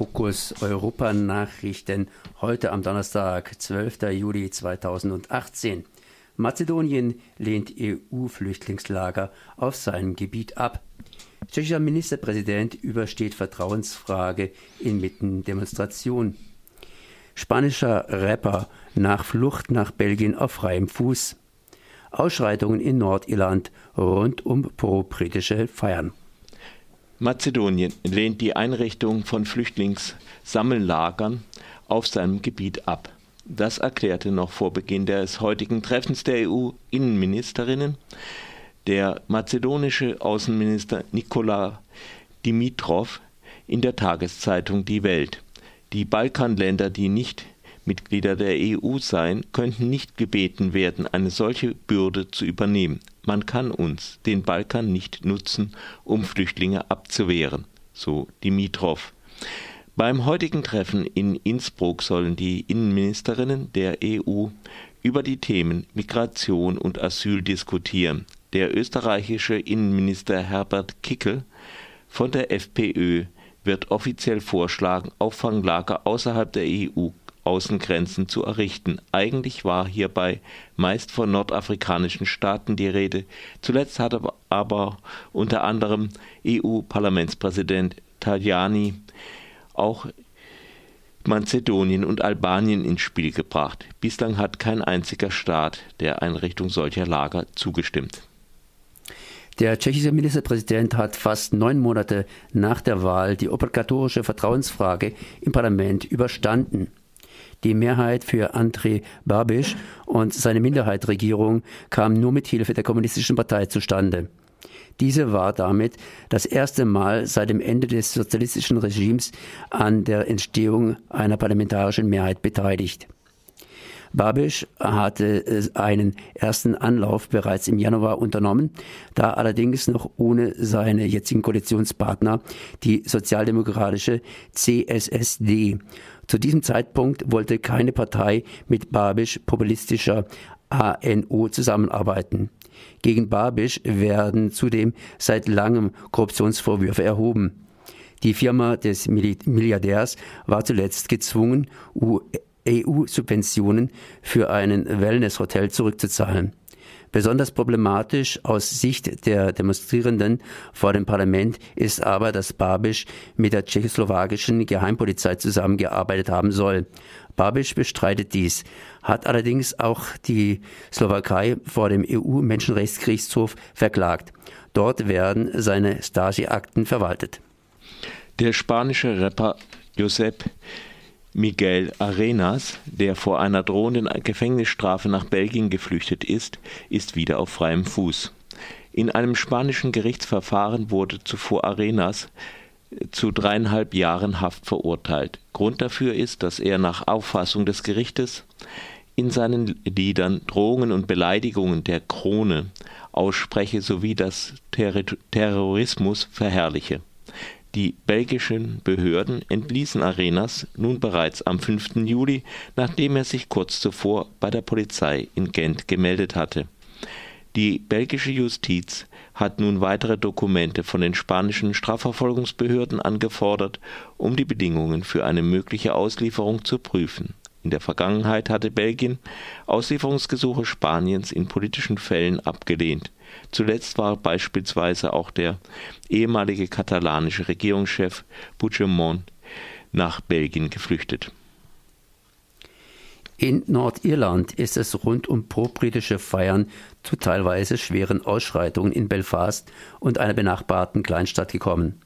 Fokus Europa Nachrichten heute am Donnerstag, 12. Juli 2018. Mazedonien lehnt EU-Flüchtlingslager auf seinem Gebiet ab. Tschechischer Ministerpräsident übersteht Vertrauensfrage inmitten Demonstration. Spanischer Rapper nach Flucht nach Belgien auf freiem Fuß. Ausschreitungen in Nordirland rund um pro-britische Feiern. Mazedonien lehnt die Einrichtung von Flüchtlingssammellagern auf seinem Gebiet ab. Das erklärte noch vor Beginn des heutigen Treffens der EU-Innenministerinnen der mazedonische Außenminister Nikola Dimitrov in der Tageszeitung Die Welt. Die Balkanländer, die nicht Mitglieder der EU seien, könnten nicht gebeten werden, eine solche Bürde zu übernehmen. Man kann uns, den Balkan, nicht nutzen, um Flüchtlinge abzuwehren, so Dimitrov. Beim heutigen Treffen in Innsbruck sollen die Innenministerinnen der EU über die Themen Migration und Asyl diskutieren. Der österreichische Innenminister Herbert Kickel von der FPÖ wird offiziell vorschlagen, Auffanglager außerhalb der EU Außengrenzen zu errichten. Eigentlich war hierbei meist von nordafrikanischen Staaten die Rede. Zuletzt hat aber unter anderem EU-Parlamentspräsident Tajani auch Mazedonien und Albanien ins Spiel gebracht. Bislang hat kein einziger Staat der Einrichtung solcher Lager zugestimmt. Der tschechische Ministerpräsident hat fast neun Monate nach der Wahl die obligatorische Vertrauensfrage im Parlament überstanden. Die Mehrheit für Andrej Babiš und seine Minderheitsregierung kam nur mit Hilfe der Kommunistischen Partei zustande. Diese war damit das erste Mal seit dem Ende des sozialistischen Regimes an der Entstehung einer parlamentarischen Mehrheit beteiligt. Babisch hatte einen ersten Anlauf bereits im Januar unternommen, da allerdings noch ohne seine jetzigen Koalitionspartner, die sozialdemokratische CSSD. Zu diesem Zeitpunkt wollte keine Partei mit Babisch populistischer ANO zusammenarbeiten. Gegen Babisch werden zudem seit langem Korruptionsvorwürfe erhoben. Die Firma des Milliardärs war zuletzt gezwungen, EU-Subventionen für ein Wellness-Hotel zurückzuzahlen. Besonders problematisch aus Sicht der Demonstrierenden vor dem Parlament ist aber, dass Babiš mit der tschechoslowakischen Geheimpolizei zusammengearbeitet haben soll. Babiš bestreitet dies, hat allerdings auch die Slowakei vor dem EU-Menschenrechtsgerichtshof verklagt. Dort werden seine Stasi-Akten verwaltet. Der spanische Rapper Josep Miguel Arenas, der vor einer drohenden Gefängnisstrafe nach Belgien geflüchtet ist, ist wieder auf freiem Fuß. In einem spanischen Gerichtsverfahren wurde zuvor Arenas zu dreieinhalb Jahren Haft verurteilt. Grund dafür ist, dass er nach Auffassung des Gerichtes in seinen Liedern Drohungen und Beleidigungen der Krone ausspreche sowie das Ter Terrorismus verherrliche. Die belgischen Behörden entließen Arenas nun bereits am 5. Juli, nachdem er sich kurz zuvor bei der Polizei in Gent gemeldet hatte. Die belgische Justiz hat nun weitere Dokumente von den spanischen Strafverfolgungsbehörden angefordert, um die Bedingungen für eine mögliche Auslieferung zu prüfen. In der Vergangenheit hatte Belgien Auslieferungsgesuche Spaniens in politischen Fällen abgelehnt Zuletzt war beispielsweise auch der ehemalige katalanische Regierungschef Puigdemont nach Belgien geflüchtet. In Nordirland ist es rund um pro-britische Feiern zu teilweise schweren Ausschreitungen in Belfast und einer benachbarten Kleinstadt gekommen.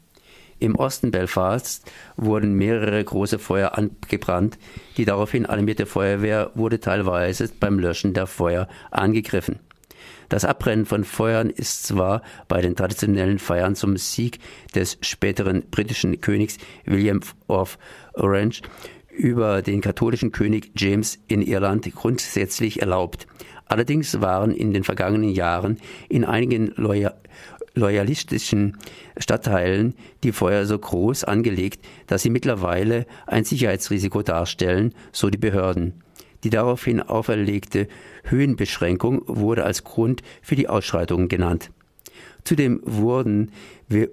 Im Osten Belfast wurden mehrere große Feuer angebrannt. Die daraufhin alarmierte Feuerwehr wurde teilweise beim Löschen der Feuer angegriffen. Das Abbrennen von Feuern ist zwar bei den traditionellen Feiern zum Sieg des späteren britischen Königs William of Orange über den katholischen König James in Irland grundsätzlich erlaubt. Allerdings waren in den vergangenen Jahren in einigen loyalistischen Stadtteilen die Feuer so groß angelegt, dass sie mittlerweile ein Sicherheitsrisiko darstellen, so die Behörden. Die daraufhin auferlegte Höhenbeschränkung wurde als Grund für die Ausschreitungen genannt. Zudem wurden,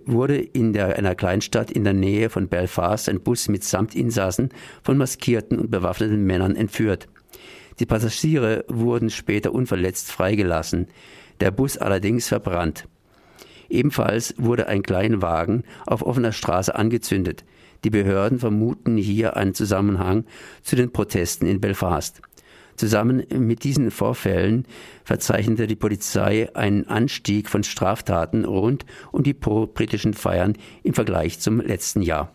wurde in der, einer Kleinstadt in der Nähe von Belfast ein Bus mit Samtinsassen von maskierten und bewaffneten Männern entführt. Die Passagiere wurden später unverletzt freigelassen, der Bus allerdings verbrannt. Ebenfalls wurde ein Kleinwagen auf offener Straße angezündet. Die Behörden vermuten hier einen Zusammenhang zu den Protesten in Belfast. Zusammen mit diesen Vorfällen verzeichnete die Polizei einen Anstieg von Straftaten rund um die pro-britischen Feiern im Vergleich zum letzten Jahr.